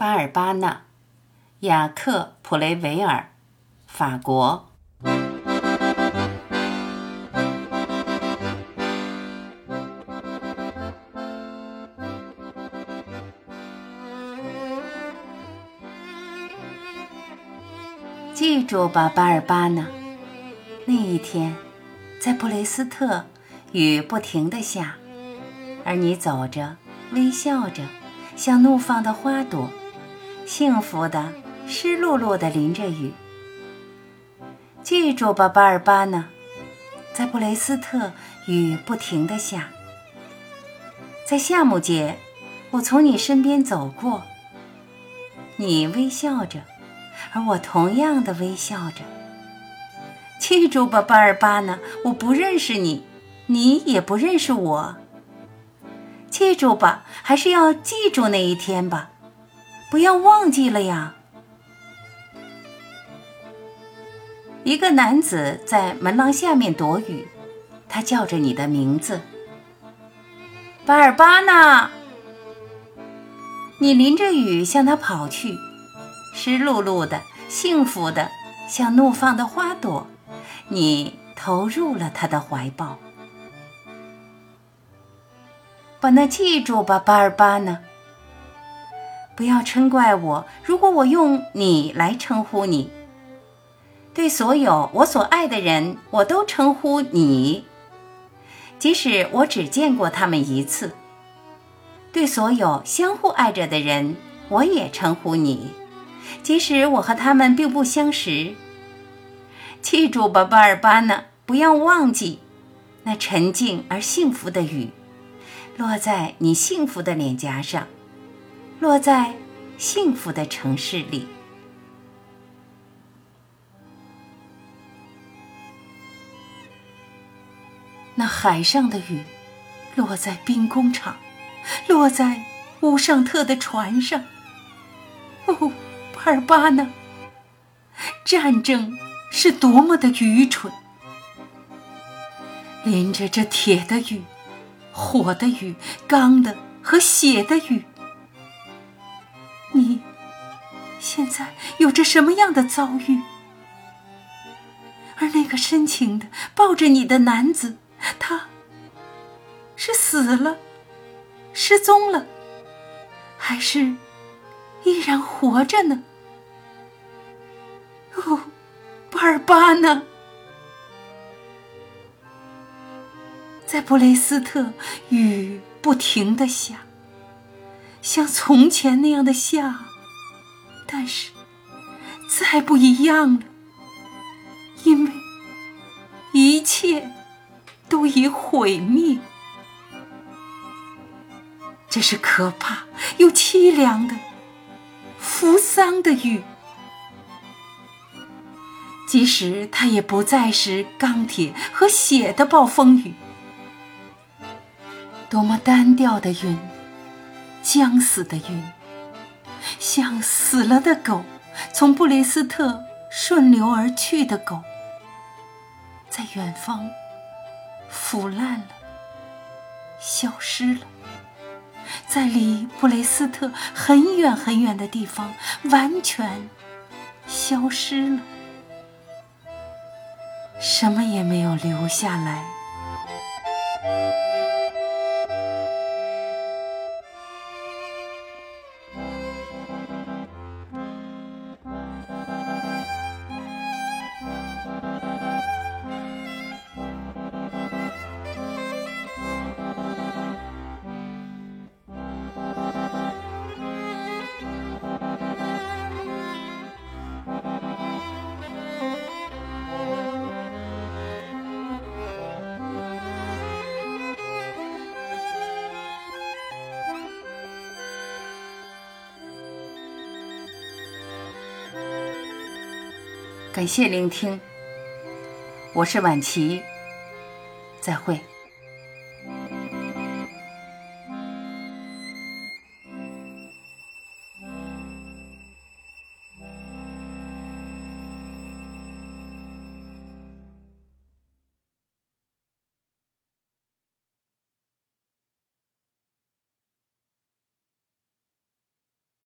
巴尔巴纳，雅克·普雷维尔，法国。记住吧，巴尔巴纳。那一天，在布雷斯特，雨不停的下，而你走着，微笑着，像怒放的花朵，幸福的，湿漉漉的淋着雨。记住吧，巴尔巴纳，在布雷斯特，雨不停的下。在夏木节，我从你身边走过，你微笑着。而我同样的微笑着。记住吧，巴尔巴纳，我不认识你，你也不认识我。记住吧，还是要记住那一天吧，不要忘记了呀。一个男子在门廊下面躲雨，他叫着你的名字，巴尔巴纳。你淋着雨向他跑去。湿漉漉的，幸福的，像怒放的花朵，你投入了他的怀抱。把那记住吧，巴尔巴纳。不要嗔怪我，如果我用你来称呼你。对所有我所爱的人，我都称呼你，即使我只见过他们一次。对所有相互爱着的人，我也称呼你。即使我和他们并不相识，记住吧，巴尔巴纳，不要忘记那沉静而幸福的雨，落在你幸福的脸颊上，落在幸福的城市里。那海上的雨，落在兵工厂，落在乌尚特的船上。哦。巴尔巴纳，战争是多么的愚蠢！淋着这铁的雨、火的雨、钢的和血的雨，现在有着什么样的遭遇？而那个深情的抱着你的男子，他是死了、失踪了，还是依然活着呢？哦，巴尔巴呢，在布雷斯特，雨不停的下，像从前那样的下，但是再不一样了，因为一切都已毁灭。这是可怕又凄凉的扶桑的雨。即使它也不再是钢铁和血的暴风雨，多么单调的云，将死的云，像死了的狗，从布雷斯特顺流而去的狗，在远方腐烂了，消失了，在离布雷斯特很远很远的地方完全消失了。什么也没有留下来。感谢聆听，我是晚琪，再会。